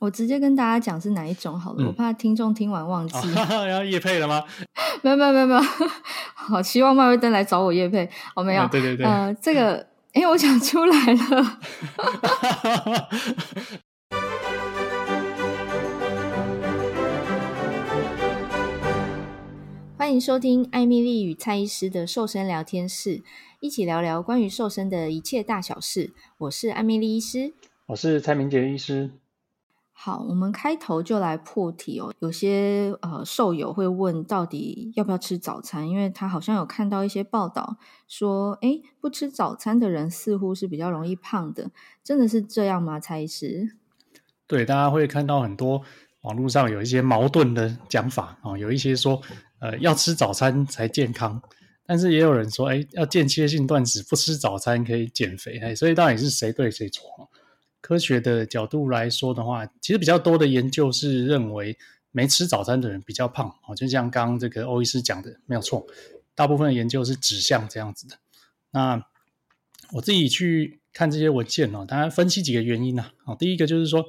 我直接跟大家讲是哪一种好了，嗯、我怕听众听完忘记。然后业配了吗？没有没有没有没有。好，希望麦威登来找我业配。哦，没有。对对对。呃，这个，哎，我想出来了。欢迎收听艾米丽与蔡医师的瘦身聊天室，一起聊聊关于瘦身的一切大小事。我是艾米丽医师，我是蔡明杰医师。好，我们开头就来破题哦。有些呃瘦友会问，到底要不要吃早餐？因为他好像有看到一些报道说，诶，不吃早餐的人似乎是比较容易胖的，真的是这样吗？蔡医师？对，大家会看到很多网络上有一些矛盾的讲法啊、哦，有一些说，呃，要吃早餐才健康，但是也有人说，诶，要间歇性断食，不吃早餐可以减肥。诶，所以到底是谁对谁错？科学的角度来说的话，其实比较多的研究是认为没吃早餐的人比较胖哦，就像刚刚这个欧医师讲的，没有错。大部分的研究是指向这样子的。那我自己去看这些文献哦，当然分析几个原因呢。哦，第一个就是说，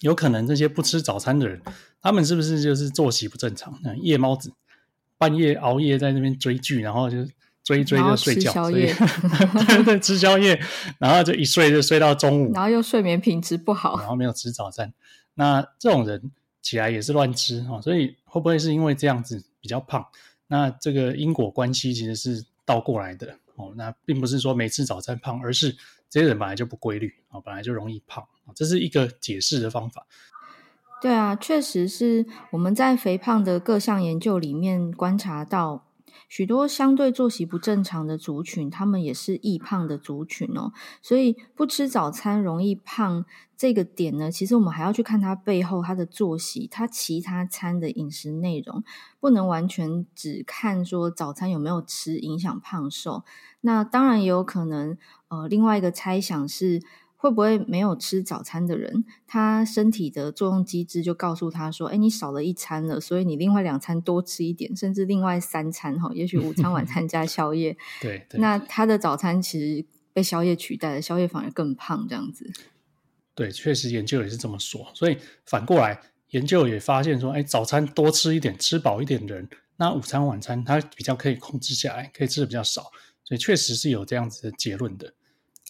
有可能这些不吃早餐的人，他们是不是就是作息不正常？夜猫子，半夜熬夜在那边追剧，然后就。追追就睡觉，吃宵夜，对 对，吃宵夜，然后就一睡就睡到中午，然后又睡眠品质不好，然后没有吃早餐。那这种人起来也是乱吃哦，所以会不会是因为这样子比较胖？那这个因果关系其实是倒过来的哦。那并不是说没吃早餐胖，而是这些人本来就不规律啊，本来就容易胖，这是一个解释的方法。对啊，确实是我们在肥胖的各项研究里面观察到。许多相对作息不正常的族群，他们也是易胖的族群哦。所以不吃早餐容易胖这个点呢，其实我们还要去看它背后它的作息，它其他餐的饮食内容，不能完全只看说早餐有没有吃影响胖瘦。那当然也有可能，呃，另外一个猜想是。会不会没有吃早餐的人，他身体的作用机制就告诉他说：“哎，你少了一餐了，所以你另外两餐多吃一点，甚至另外三餐哈，也许午餐、晚餐加宵夜。对”对，那他的早餐其实被宵夜取代了，宵夜反而更胖这样子。对，确实研究也是这么说。所以反过来，研究也发现说：“哎，早餐多吃一点，吃饱一点的人，那午餐、晚餐他比较可以控制下来，可以吃的比较少。”所以确实是有这样子的结论的。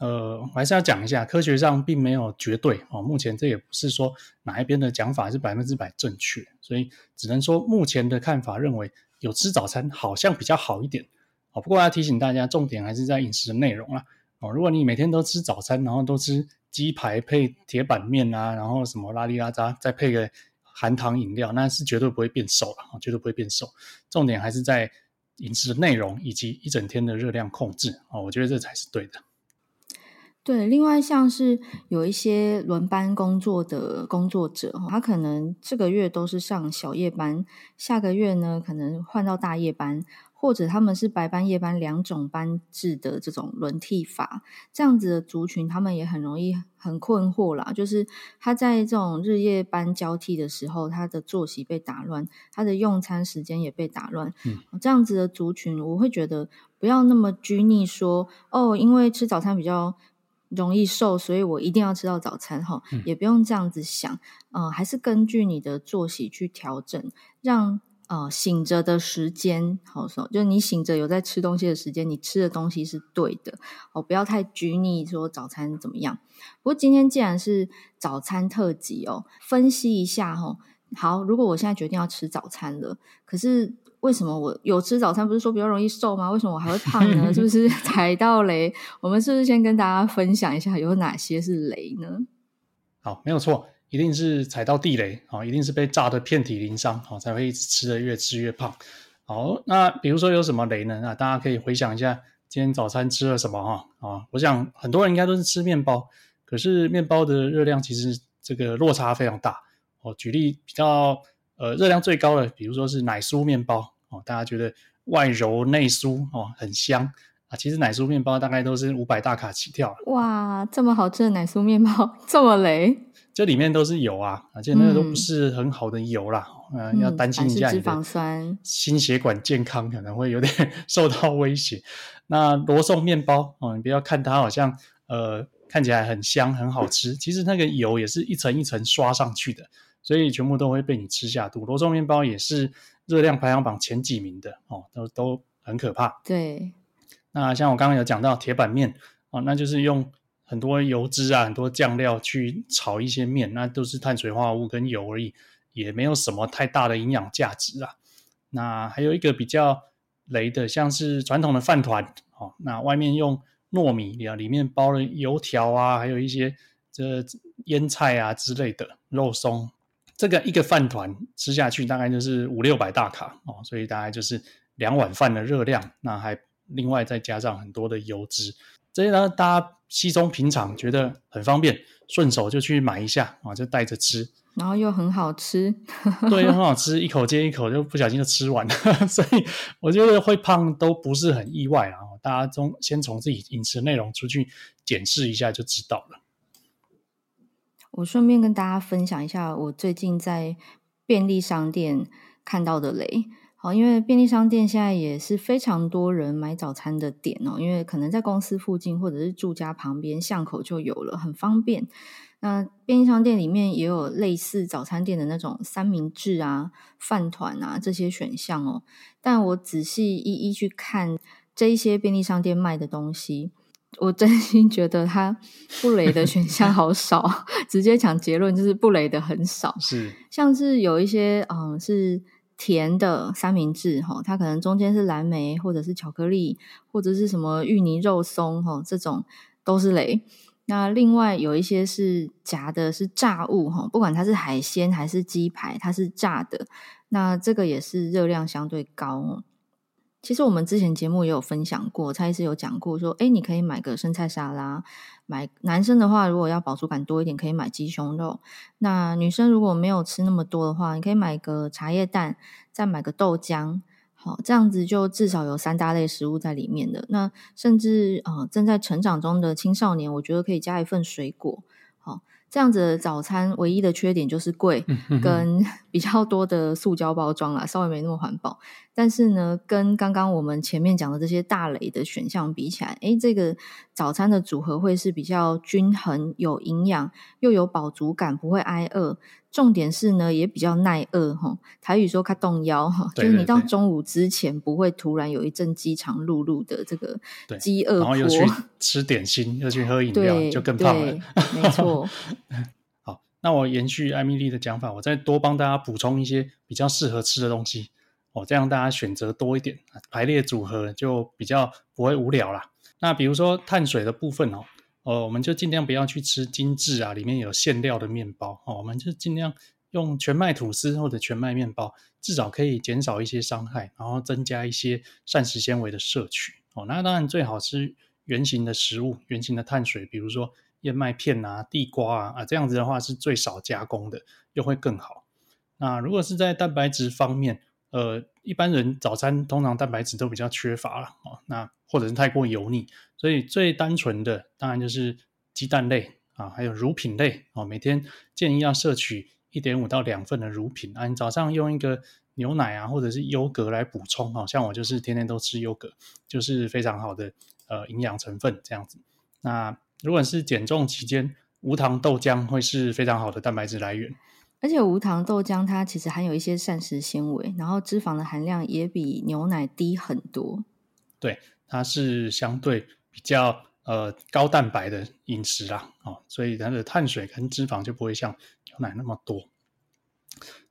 呃，我还是要讲一下，科学上并没有绝对哦。目前这也不是说哪一边的讲法是百分之百正确，所以只能说目前的看法认为有吃早餐好像比较好一点哦。不过要提醒大家，重点还是在饮食的内容啦哦。如果你每天都吃早餐，然后都吃鸡排配铁板面啊，然后什么拉里拉渣，再配个含糖饮料，那是绝对不会变瘦了啊，绝对不会变瘦。重点还是在饮食的内容以及一整天的热量控制哦。我觉得这才是对的。对，另外像是有一些轮班工作的工作者，他可能这个月都是上小夜班，下个月呢可能换到大夜班，或者他们是白班、夜班两种班制的这种轮替法，这样子的族群，他们也很容易很困惑啦。就是他在这种日夜班交替的时候，他的作息被打乱，他的用餐时间也被打乱。嗯，这样子的族群，我会觉得不要那么拘泥说，哦，因为吃早餐比较。容易瘦，所以我一定要吃到早餐哈，嗯、也不用这样子想，呃，还是根据你的作息去调整，让呃醒着的时间好说，就你醒着有在吃东西的时间，你吃的东西是对的哦，不要太拘泥说早餐怎么样。不过今天既然是早餐特辑哦，分析一下哈，好，如果我现在决定要吃早餐了，可是。为什么我有吃早餐不是说比较容易瘦吗？为什么我还会胖呢？是不是踩到雷？我们是不是先跟大家分享一下有哪些是雷呢？好，没有错，一定是踩到地雷啊，一定是被炸得遍体鳞伤，才会一直吃的越吃越胖。好，那比如说有什么雷呢？那大家可以回想一下今天早餐吃了什么哈啊？我想很多人应该都是吃面包，可是面包的热量其实这个落差非常大。我举例比较呃热量最高的，比如说是奶酥面包。哦，大家觉得外柔内酥哦，很香啊。其实奶酥面包大概都是五百大卡起跳。哇，这么好吃的奶酥面包 这么雷？这里面都是油啊，而且那个都不是很好的油啦。嗯，呃、要担心一下你的心血管健康可能会有点 受到威胁。那罗宋面包哦，你不要看它好像呃看起来很香很好吃，其实那个油也是一层一层刷上去的，所以全部都会被你吃下肚。罗宋面包也是热量排行榜前几名的哦，都都很可怕。对，那像我刚刚有讲到铁板面哦，那就是用很多油脂啊、很多酱料去炒一些面，那都是碳水化合物跟油而已，也没有什么太大的营养价值啊。那还有一个比较雷的，像是传统的饭团哦，那外面用。糯米啊，里面包了油条啊，还有一些这腌菜啊之类的肉松。这个一个饭团吃下去大概就是五六百大卡哦，所以大概就是两碗饭的热量。那还另外再加上很多的油脂，这些呢大家稀松平常，觉得很方便，顺手就去买一下啊，就带着吃。然后又很好吃，对，又很好吃，一口接一口就不小心就吃完了，所以我觉得会胖都不是很意外啊。大家从先从自己饮食内容出去检视一下就知道了。我顺便跟大家分享一下我最近在便利商店看到的雷。好，因为便利商店现在也是非常多人买早餐的点哦，因为可能在公司附近或者是住家旁边巷口就有了，很方便。那便利商店里面也有类似早餐店的那种三明治啊、饭团啊这些选项哦。但我仔细一一去看这一些便利商店卖的东西，我真心觉得它不雷的选项好少。直接讲结论就是不雷的很少。是，像是有一些嗯是甜的三明治哈，它可能中间是蓝莓或者是巧克力或者是什么芋泥肉松哈，这种都是雷。那另外有一些是夹的，是炸物哈，不管它是海鲜还是鸡排，它是炸的，那这个也是热量相对高哦。其实我们之前节目也有分享过，蔡医师有讲过说，诶，你可以买个生菜沙拉，买男生的话，如果要饱足感多一点，可以买鸡胸肉。那女生如果没有吃那么多的话，你可以买个茶叶蛋，再买个豆浆。好，这样子就至少有三大类食物在里面的。那甚至啊、正在成长中的青少年，我觉得可以加一份水果。好，这样子的早餐唯一的缺点就是贵，跟 比较多的塑胶包装啦，稍微没那么环保。但是呢，跟刚刚我们前面讲的这些大类的选项比起来，诶，这个早餐的组合会是比较均衡、有营养，又有饱足感，不会挨饿。重点是呢，也比较耐饿哈。台语说“它动腰”哈，就是你到中午之前不会突然有一阵饥肠辘辘的这个饥饿，然后又去吃点心，又去喝饮料，就更胖了。没错。好，那我延续艾米丽的讲法，我再多帮大家补充一些比较适合吃的东西哦，这样大家选择多一点，排列组合就比较不会无聊啦。那比如说碳水的部分哦。哦，我们就尽量不要去吃精致啊，里面有馅料的面包哦。我们就尽量用全麦吐司或者全麦面包，至少可以减少一些伤害，然后增加一些膳食纤维的摄取哦。那当然最好吃原型的食物，原型的碳水，比如说燕麦片啊、地瓜啊啊，这样子的话是最少加工的，又会更好。那如果是在蛋白质方面，呃，一般人早餐通常蛋白质都比较缺乏了哦，那或者是太过油腻，所以最单纯的当然就是鸡蛋类啊，还有乳品类哦，每天建议要摄取一点五到两份的乳品啊，你早上用一个牛奶啊，或者是优格来补充哦，像我就是天天都吃优格，就是非常好的呃营养成分这样子。那如果是减重期间，无糖豆浆会是非常好的蛋白质来源。而且无糖豆浆它其实含有一些膳食纤维，然后脂肪的含量也比牛奶低很多。对，它是相对比较呃高蛋白的饮食啦，哦，所以它的碳水跟脂肪就不会像牛奶那么多。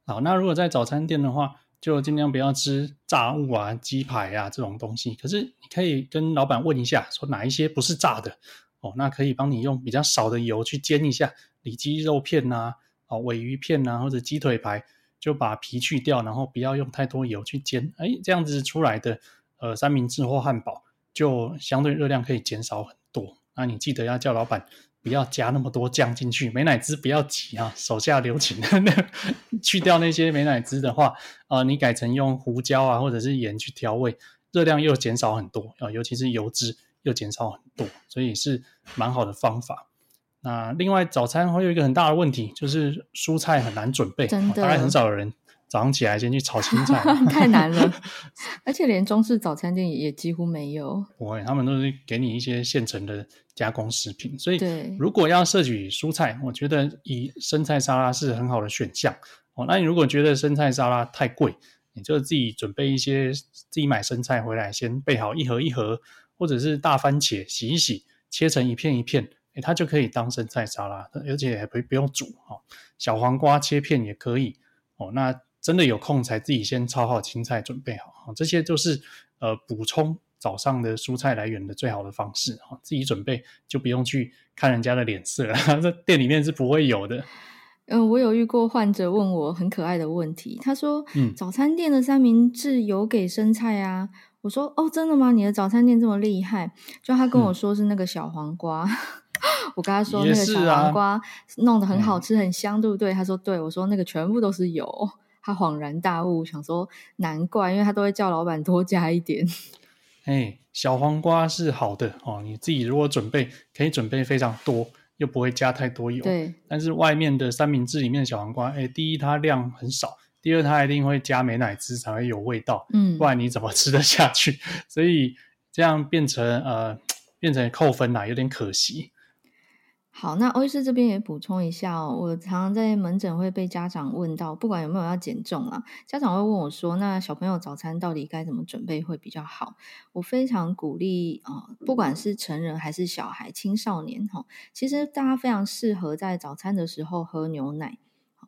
好，那如果在早餐店的话，就尽量不要吃炸物啊、鸡排啊这种东西。可是你可以跟老板问一下，说哪一些不是炸的哦，那可以帮你用比较少的油去煎一下里脊肉片啊。哦，尾鱼片啊，或者鸡腿排，就把皮去掉，然后不要用太多油去煎，哎，这样子出来的呃三明治或汉堡就相对热量可以减少很多。那你记得要叫老板不要加那么多酱进去，美乃滋不要挤啊，手下留情。去掉那些美乃滋的话，啊、你改成用胡椒啊或者是盐去调味，热量又减少很多啊，尤其是油脂又减少很多，所以是蛮好的方法。那另外早餐会有一个很大的问题，就是蔬菜很难准备，真的，当然很少有人早上起来先去炒青菜，太难了。而且连中式早餐店也几乎没有。不会，他们都是给你一些现成的加工食品。所以，如果要摄取蔬菜，我觉得以生菜沙拉是很好的选项。哦，那你如果觉得生菜沙拉太贵，你就自己准备一些，自己买生菜回来，先备好一盒一盒，或者是大番茄洗一洗，切成一片一片，诶，它就可以当生菜沙拉，而且还不不用煮。哦，小黄瓜切片也可以。哦，那。真的有空才自己先炒好青菜准备好，这些就是呃补充早上的蔬菜来源的最好的方式哈。自己准备就不用去看人家的脸色了，这店里面是不会有的。嗯，我有遇过患者问我很可爱的问题，他说：“嗯，早餐店的三明治有给生菜啊？”我说：“哦，真的吗？你的早餐店这么厉害？”就他跟我说是那个小黄瓜，嗯、我跟他说那个小黄瓜弄得很好吃，很香，对不对？他说：“对。”我说：“那个全部都是油。”他恍然大悟，想说难怪，因为他都会叫老板多加一点。哎，小黄瓜是好的哦，你自己如果准备，可以准备非常多，又不会加太多油。对。但是外面的三明治里面的小黄瓜，哎，第一它量很少，第二它一定会加美乃滋才会有味道，嗯，不然你怎么吃得下去？所以这样变成呃，变成扣分啦，有点可惜。好，那欧医师这边也补充一下哦。我常常在门诊会被家长问到，不管有没有要减重啊，家长会问我说：“那小朋友早餐到底该怎么准备会比较好？”我非常鼓励啊、不管是成人还是小孩、青少年哈，其实大家非常适合在早餐的时候喝牛奶。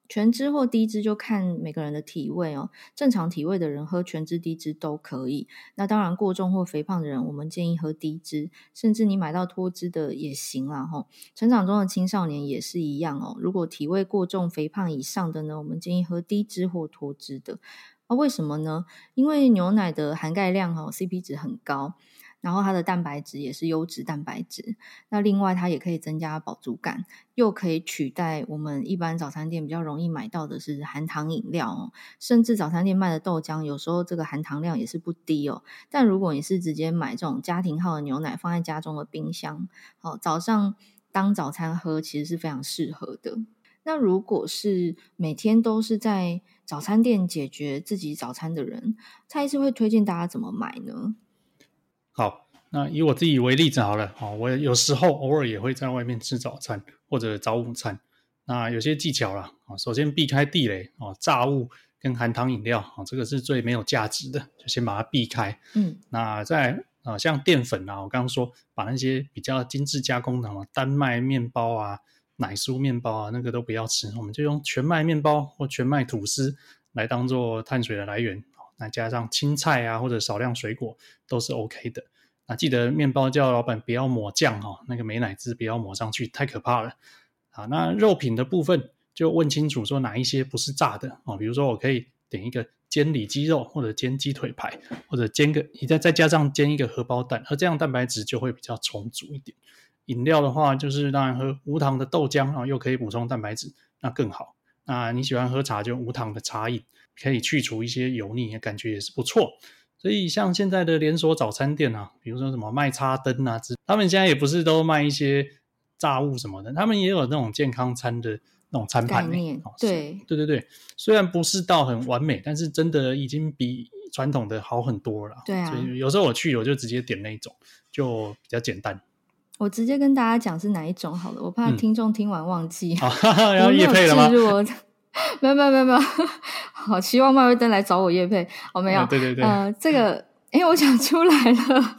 全脂或低脂就看每个人的体位哦，正常体位的人喝全脂、低脂都可以。那当然过重或肥胖的人，我们建议喝低脂，甚至你买到脱脂的也行啦吼。成长中的青少年也是一样哦。如果体位过重、肥胖以上的呢，我们建议喝低脂或脱脂的。那为什么呢？因为牛奶的含钙量哦，CP 值很高。然后它的蛋白质也是优质蛋白质，那另外它也可以增加饱足感，又可以取代我们一般早餐店比较容易买到的是含糖饮料哦，甚至早餐店卖的豆浆有时候这个含糖量也是不低哦。但如果你是直接买这种家庭号的牛奶放在家中的冰箱，好，早上当早餐喝其实是非常适合的。那如果是每天都是在早餐店解决自己早餐的人，蔡医师会推荐大家怎么买呢？好，那以我自己为例子好了，哦，我有时候偶尔也会在外面吃早餐或者早午餐。那有些技巧啦，啊，首先避开地雷哦，炸物跟含糖饮料啊，这个是最没有价值的，就先把它避开。嗯，那在啊，像淀粉啊，我刚刚说把那些比较精致加工的嘛，丹麦面包啊、奶酥面包啊，那个都不要吃，我们就用全麦面包或全麦吐司来当做碳水的来源。那加上青菜啊，或者少量水果都是 OK 的。那记得面包叫老板不要抹酱哈，那个美乃滋不要抹上去，太可怕了。好，那肉品的部分就问清楚说哪一些不是炸的哦，比如说我可以点一个煎里脊肉，或者煎鸡腿排，或者煎个你再再加上煎一个荷包蛋，而这样蛋白质就会比较充足一点。饮料的话，就是当然喝无糖的豆浆啊，又可以补充蛋白质，那更好。那你喜欢喝茶就无糖的茶饮。可以去除一些油腻，感觉也是不错。所以像现在的连锁早餐店啊，比如说什么麦叉灯啊之，他们现在也不是都卖一些炸物什么的，他们也有那种健康餐的那种餐盘。对对对对，虽然不是到很完美，但是真的已经比传统的好很多了。对啊，所以有时候我去，我就直接点那一种，就比较简单。我直接跟大家讲是哪一种好了，我怕听众听完忘记。好、嗯，然后业配了吗？没有没有没有没有，好，希望麦威登来找我叶配，哦，没有，啊、对对对，呃，这个，哎，我讲出来了，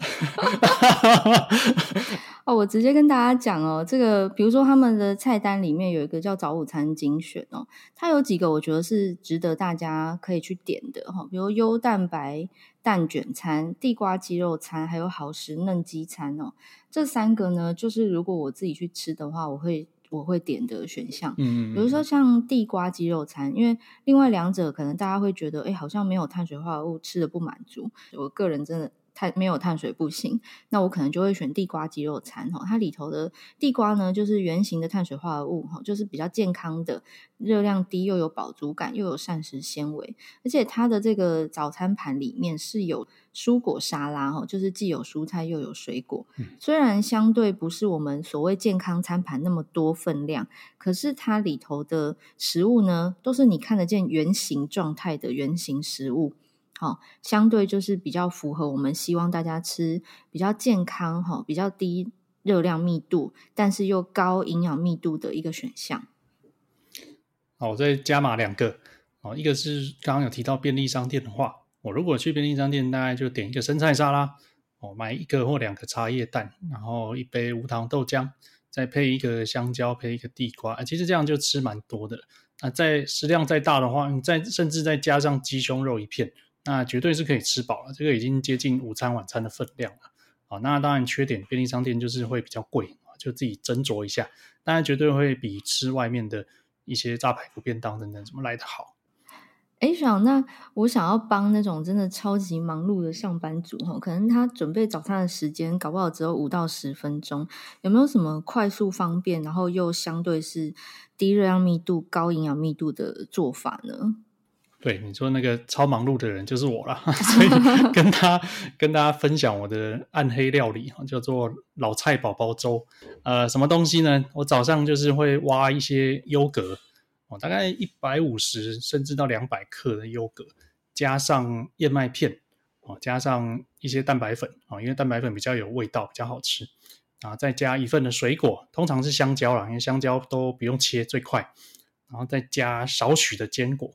哦，我直接跟大家讲哦，这个，比如说他们的菜单里面有一个叫早午餐精选哦，它有几个我觉得是值得大家可以去点的哈，比如优蛋白蛋卷餐、地瓜鸡肉餐，还有好食嫩鸡餐哦，这三个呢，就是如果我自己去吃的话，我会。我会点的选项，嗯，比如说像地瓜鸡肉餐，因为另外两者可能大家会觉得，哎，好像没有碳水化合物，吃的不满足。我个人真的碳没有碳水不行，那我可能就会选地瓜鸡肉餐哈。它里头的地瓜呢，就是圆形的碳水化合物哈，就是比较健康的，热量低又有饱足感，又有膳食纤维，而且它的这个早餐盘里面是有蔬果沙拉哈，就是既有蔬菜又有水果。虽然相对不是我们所谓健康餐盘那么多分量，可是它里头的食物呢，都是你看得见原形状态的原形食物。好，相对就是比较符合我们希望大家吃比较健康哈，比较低热量密度，但是又高营养密度的一个选项。好，我再加码两个哦，一个是刚刚有提到便利商店的话，我如果去便利商店，大概就点一个生菜沙拉哦，买一个或两个茶叶蛋，然后一杯无糖豆浆，再配一个香蕉，配一个地瓜，其实这样就吃蛮多的。那再食量再大的话，你再甚至再加上鸡胸肉一片。那绝对是可以吃饱了，这个已经接近午餐晚餐的分量了。好，那当然缺点，便利商店就是会比较贵，就自己斟酌一下。当然绝对会比吃外面的一些炸排骨便当等等怎么来得好。哎，小，那我想要帮那种真的超级忙碌的上班族哈，可能他准备早餐的时间搞不好只有五到十分钟，有没有什么快速方便，然后又相对是低热量密度、高营养密度的做法呢？对，你说那个超忙碌的人就是我了，所以跟他跟大家分享我的暗黑料理，叫做老菜宝宝粥。呃，什么东西呢？我早上就是会挖一些优格，哦，大概一百五十甚至到两百克的优格，加上燕麦片，哦，加上一些蛋白粉，哦，因为蛋白粉比较有味道，比较好吃。然后再加一份的水果，通常是香蕉啦，因为香蕉都不用切，最快。然后再加少许的坚果。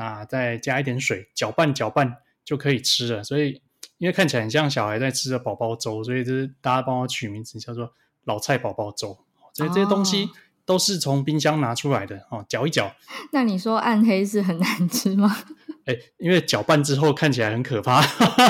啊，再加一点水，搅拌搅拌就可以吃了。所以，因为看起来很像小孩在吃的宝宝粥，所以就是大家帮我取名字叫做“老菜宝宝粥”。所以这些东西都是从冰箱拿出来的哦，搅一搅。那你说暗黑是很难吃吗？哎，因为搅拌之后看起来很可怕。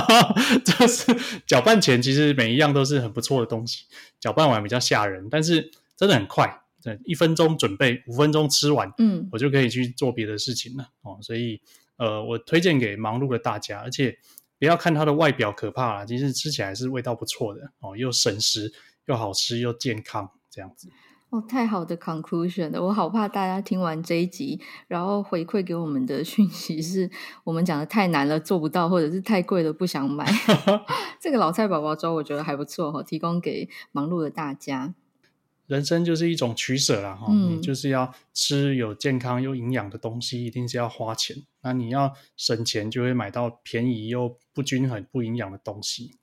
就是搅拌前其实每一样都是很不错的东西，搅拌完比较吓人，但是真的很快。对，一分钟准备，五分钟吃完，嗯，我就可以去做别的事情了哦。所以，呃，我推荐给忙碌的大家，而且不要看它的外表可怕啦，其实吃起来是味道不错的哦，又省时，又好吃，又健康，这样子。哦，太好的 conclusion 了！我好怕大家听完这一集，然后回馈给我们的讯息是我们讲的太难了，做不到，或者是太贵了，不想买。这个老菜宝宝粥我觉得还不错哈，提供给忙碌的大家。人生就是一种取舍啦，哈、嗯，你就是要吃有健康又营养的东西，一定是要花钱。那你要省钱，就会买到便宜又不均衡、不营养的东西。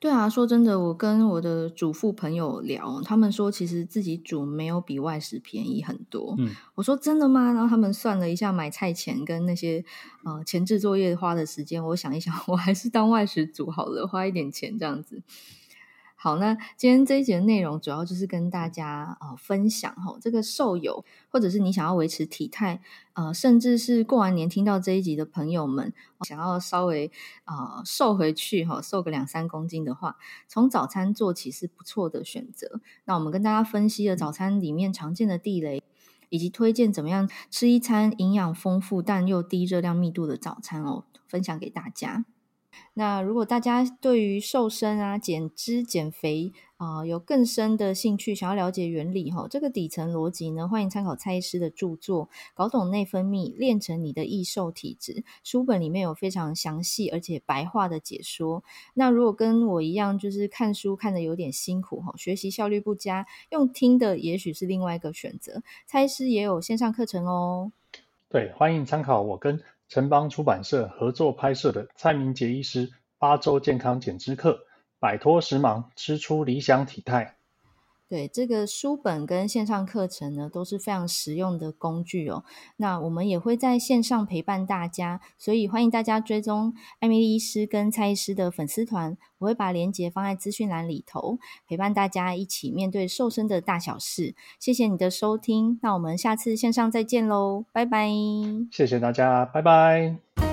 对啊，说真的，我跟我的主妇朋友聊，他们说其实自己煮没有比外食便宜很多。嗯，我说真的吗？然后他们算了一下买菜钱跟那些呃前置作业花的时间，我想一想，我还是当外食煮好了，花一点钱这样子。好，那今天这一集的内容主要就是跟大家呃分享哈，这个瘦友或者是你想要维持体态，呃，甚至是过完年听到这一集的朋友们，想要稍微呃瘦回去哈，瘦个两三公斤的话，从早餐做起是不错的选择。那我们跟大家分析了早餐里面常见的地雷，以及推荐怎么样吃一餐营养丰富但又低热量密度的早餐哦，分享给大家。那如果大家对于瘦身啊、减脂、减肥啊、有更深的兴趣，想要了解原理哈，这个底层逻辑呢，欢迎参考蔡医师的著作《搞懂内分泌，练成你的易瘦体质》书本里面有非常详细而且白话的解说。那如果跟我一样，就是看书看得有点辛苦哈，学习效率不佳，用听的也许是另外一个选择。蔡医师也有线上课程哦。对，欢迎参考我跟。城邦出版社合作拍摄的蔡明杰医师八周健康减脂课，摆脱时髦，吃出理想体态。对，这个书本跟线上课程呢，都是非常实用的工具哦。那我们也会在线上陪伴大家，所以欢迎大家追踪艾米丽医师跟蔡医师的粉丝团，我会把链接放在资讯栏里头，陪伴大家一起面对瘦身的大小事。谢谢你的收听，那我们下次线上再见喽，拜拜。谢谢大家，拜拜。